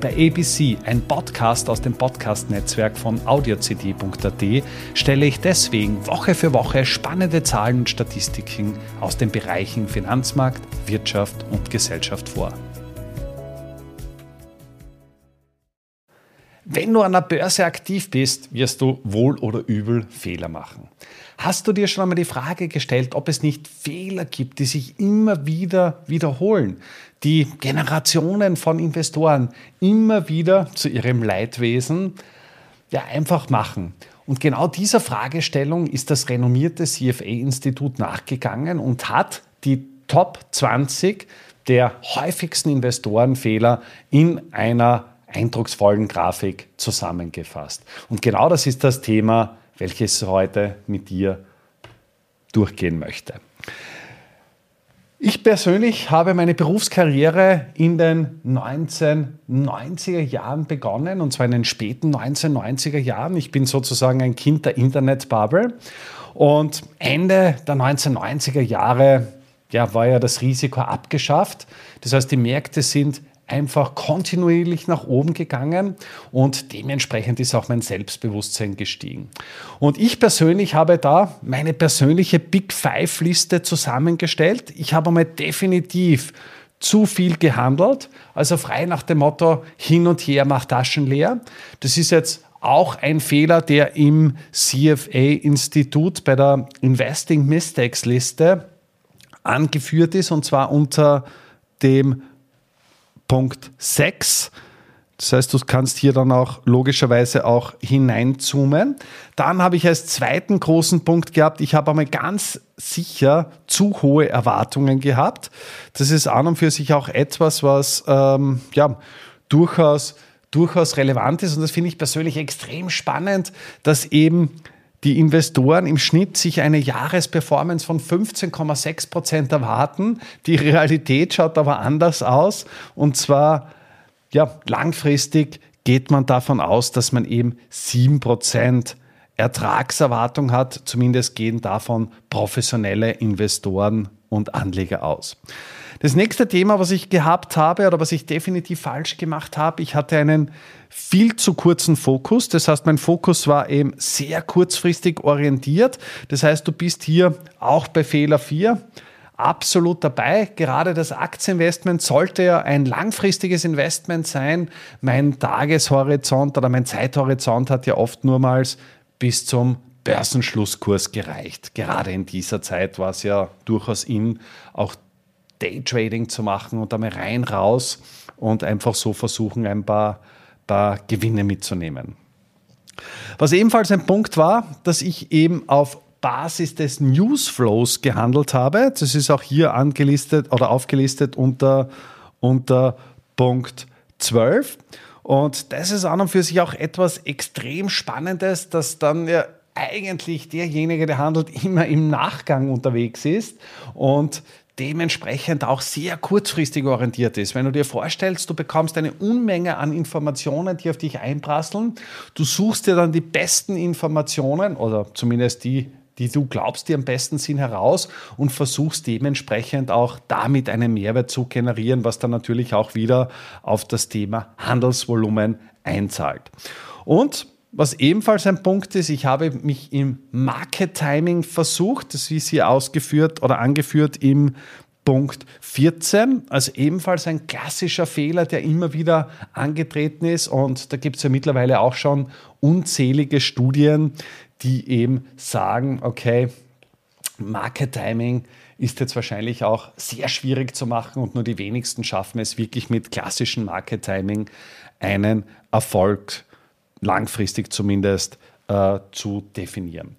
Bei ABC, ein Podcast aus dem Podcast-Netzwerk von audiocd.at, stelle ich deswegen Woche für Woche spannende Zahlen und Statistiken aus den Bereichen Finanzmarkt, Wirtschaft und Gesellschaft vor. Wenn du an der Börse aktiv bist, wirst du wohl oder übel Fehler machen. Hast du dir schon einmal die Frage gestellt, ob es nicht Fehler gibt, die sich immer wieder wiederholen, die Generationen von Investoren immer wieder zu ihrem Leidwesen ja, einfach machen? Und genau dieser Fragestellung ist das renommierte CFA-Institut nachgegangen und hat die Top 20 der häufigsten Investorenfehler in einer eindrucksvollen Grafik zusammengefasst. Und genau das ist das Thema, welches heute mit dir durchgehen möchte. Ich persönlich habe meine Berufskarriere in den 1990er Jahren begonnen, und zwar in den späten 1990er Jahren. Ich bin sozusagen ein Kind der Internetbubble. Und Ende der 1990er Jahre ja, war ja das Risiko abgeschafft. Das heißt, die Märkte sind einfach kontinuierlich nach oben gegangen und dementsprechend ist auch mein Selbstbewusstsein gestiegen. Und ich persönlich habe da meine persönliche Big Five Liste zusammengestellt. Ich habe einmal definitiv zu viel gehandelt, also frei nach dem Motto hin und her macht Taschen leer. Das ist jetzt auch ein Fehler, der im CFA-Institut bei der Investing Mistakes Liste angeführt ist und zwar unter dem 6. Das heißt, du kannst hier dann auch logischerweise auch hineinzoomen. Dann habe ich als zweiten großen Punkt gehabt, ich habe einmal ganz sicher zu hohe Erwartungen gehabt. Das ist an und für sich auch etwas, was ähm, ja, durchaus, durchaus relevant ist. Und das finde ich persönlich extrem spannend, dass eben die Investoren im Schnitt sich eine Jahresperformance von 15,6 Prozent erwarten. Die Realität schaut aber anders aus. Und zwar, ja, langfristig geht man davon aus, dass man eben 7 Prozent Ertragserwartung hat. Zumindest gehen davon professionelle Investoren und Anleger aus. Das nächste Thema, was ich gehabt habe oder was ich definitiv falsch gemacht habe, ich hatte einen viel zu kurzen Fokus. Das heißt, mein Fokus war eben sehr kurzfristig orientiert. Das heißt, du bist hier auch bei Fehler 4 absolut dabei. Gerade das Aktieninvestment sollte ja ein langfristiges Investment sein. Mein Tageshorizont oder mein Zeithorizont hat ja oftmals bis zum Börsenschlusskurs gereicht. Gerade in dieser Zeit war es ja durchaus in, auch Daytrading zu machen und einmal rein, raus und einfach so versuchen, ein paar, paar Gewinne mitzunehmen. Was ebenfalls ein Punkt war, dass ich eben auf Basis des Newsflows gehandelt habe. Das ist auch hier angelistet oder aufgelistet unter, unter Punkt 12. Und das ist an und für sich auch etwas extrem Spannendes, dass dann ja eigentlich derjenige, der handelt, immer im Nachgang unterwegs ist und dementsprechend auch sehr kurzfristig orientiert ist. Wenn du dir vorstellst, du bekommst eine Unmenge an Informationen, die auf dich einprasseln, du suchst dir dann die besten Informationen oder zumindest die, die du glaubst, die am besten sind, heraus und versuchst dementsprechend auch damit einen Mehrwert zu generieren, was dann natürlich auch wieder auf das Thema Handelsvolumen einzahlt. Und was ebenfalls ein Punkt ist, ich habe mich im Market Timing versucht, das ist hier ausgeführt oder angeführt im Punkt 14, also ebenfalls ein klassischer Fehler, der immer wieder angetreten ist und da gibt es ja mittlerweile auch schon unzählige Studien, die eben sagen, okay, Market Timing ist jetzt wahrscheinlich auch sehr schwierig zu machen und nur die wenigsten schaffen es wirklich mit klassischem Market Timing einen Erfolg zu langfristig zumindest äh, zu definieren.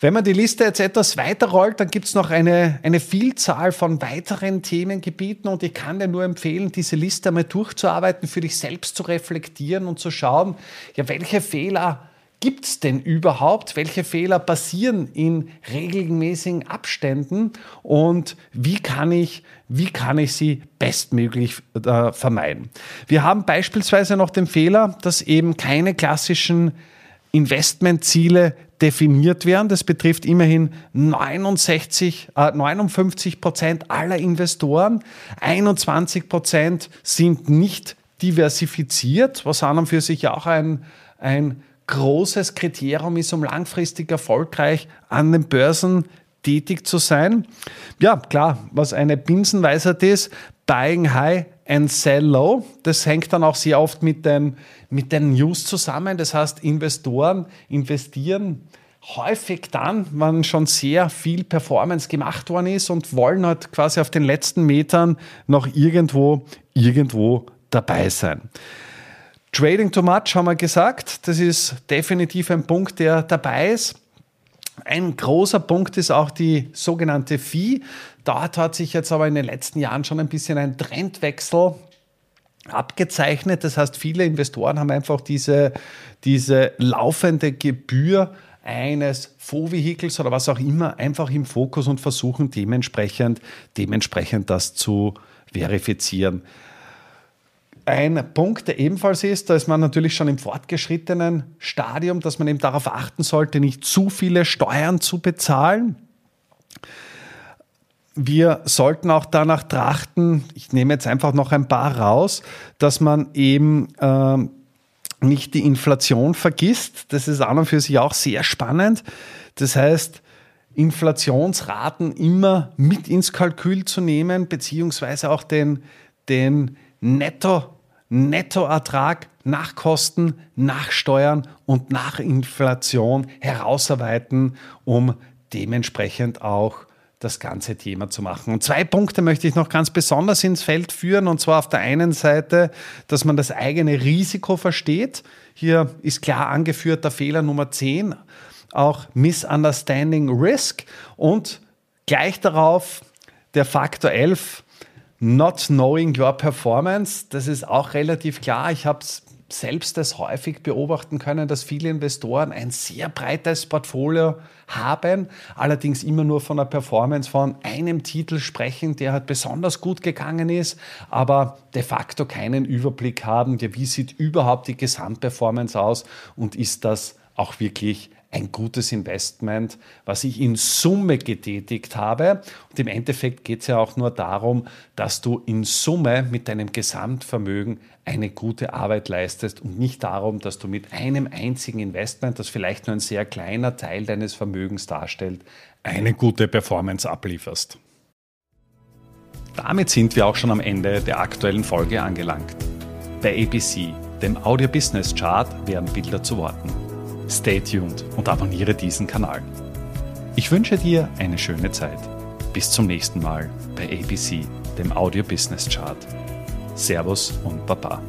Wenn man die Liste jetzt etwas weiterrollt, dann gibt es noch eine, eine Vielzahl von weiteren Themengebieten und ich kann dir nur empfehlen, diese Liste einmal durchzuarbeiten, für dich selbst zu reflektieren und zu schauen, ja, welche Fehler gibt es denn überhaupt? Welche Fehler passieren in regelmäßigen Abständen und wie kann ich, wie kann ich sie bestmöglich äh, vermeiden? Wir haben beispielsweise noch den Fehler, dass eben keine klassischen Investmentziele definiert werden. Das betrifft immerhin 69, äh, 59 Prozent aller Investoren. 21 Prozent sind nicht diversifiziert, was an und für sich auch ein, ein großes Kriterium ist, um langfristig erfolgreich an den Börsen tätig zu sein. Ja, klar, was eine Binsenweisheit ist, buying high and sell low. Das hängt dann auch sehr oft mit den, mit den News zusammen. Das heißt, Investoren investieren häufig dann, wenn schon sehr viel Performance gemacht worden ist und wollen halt quasi auf den letzten Metern noch irgendwo, irgendwo dabei sein. Trading too much haben wir gesagt, das ist definitiv ein Punkt, der dabei ist. Ein großer Punkt ist auch die sogenannte Fee. Dort hat sich jetzt aber in den letzten Jahren schon ein bisschen ein Trendwechsel abgezeichnet. Das heißt, viele Investoren haben einfach diese, diese laufende Gebühr eines Fondsvehikels oder was auch immer einfach im Fokus und versuchen dementsprechend, dementsprechend das zu verifizieren. Ein Punkt, der ebenfalls ist, da ist man natürlich schon im fortgeschrittenen Stadium, dass man eben darauf achten sollte, nicht zu viele Steuern zu bezahlen. Wir sollten auch danach trachten, ich nehme jetzt einfach noch ein paar raus, dass man eben äh, nicht die Inflation vergisst. Das ist an und für sich auch sehr spannend. Das heißt, Inflationsraten immer mit ins Kalkül zu nehmen, beziehungsweise auch den, den Netto Nettoertrag nach Kosten, nach Steuern und nach Inflation herausarbeiten, um dementsprechend auch das ganze Thema zu machen. Und zwei Punkte möchte ich noch ganz besonders ins Feld führen. Und zwar auf der einen Seite, dass man das eigene Risiko versteht. Hier ist klar angeführt der Fehler Nummer 10, auch Misunderstanding Risk. Und gleich darauf der Faktor 11, Not knowing your performance, das ist auch relativ klar. Ich habe selbst das häufig beobachten können, dass viele Investoren ein sehr breites Portfolio haben, allerdings immer nur von der Performance von einem Titel sprechen, der halt besonders gut gegangen ist, aber de facto keinen Überblick haben, wie sieht überhaupt die Gesamtperformance aus und ist das auch wirklich ein gutes Investment, was ich in Summe getätigt habe. Und im Endeffekt geht es ja auch nur darum, dass du in Summe mit deinem Gesamtvermögen eine gute Arbeit leistest und nicht darum, dass du mit einem einzigen Investment, das vielleicht nur ein sehr kleiner Teil deines Vermögens darstellt, eine gute Performance ablieferst. Damit sind wir auch schon am Ende der aktuellen Folge angelangt. Bei ABC, dem Audio Business Chart, werden Bilder zu Worten. Stay tuned und abonniere diesen Kanal. Ich wünsche dir eine schöne Zeit. Bis zum nächsten Mal bei ABC, dem Audio Business Chart. Servus und Baba.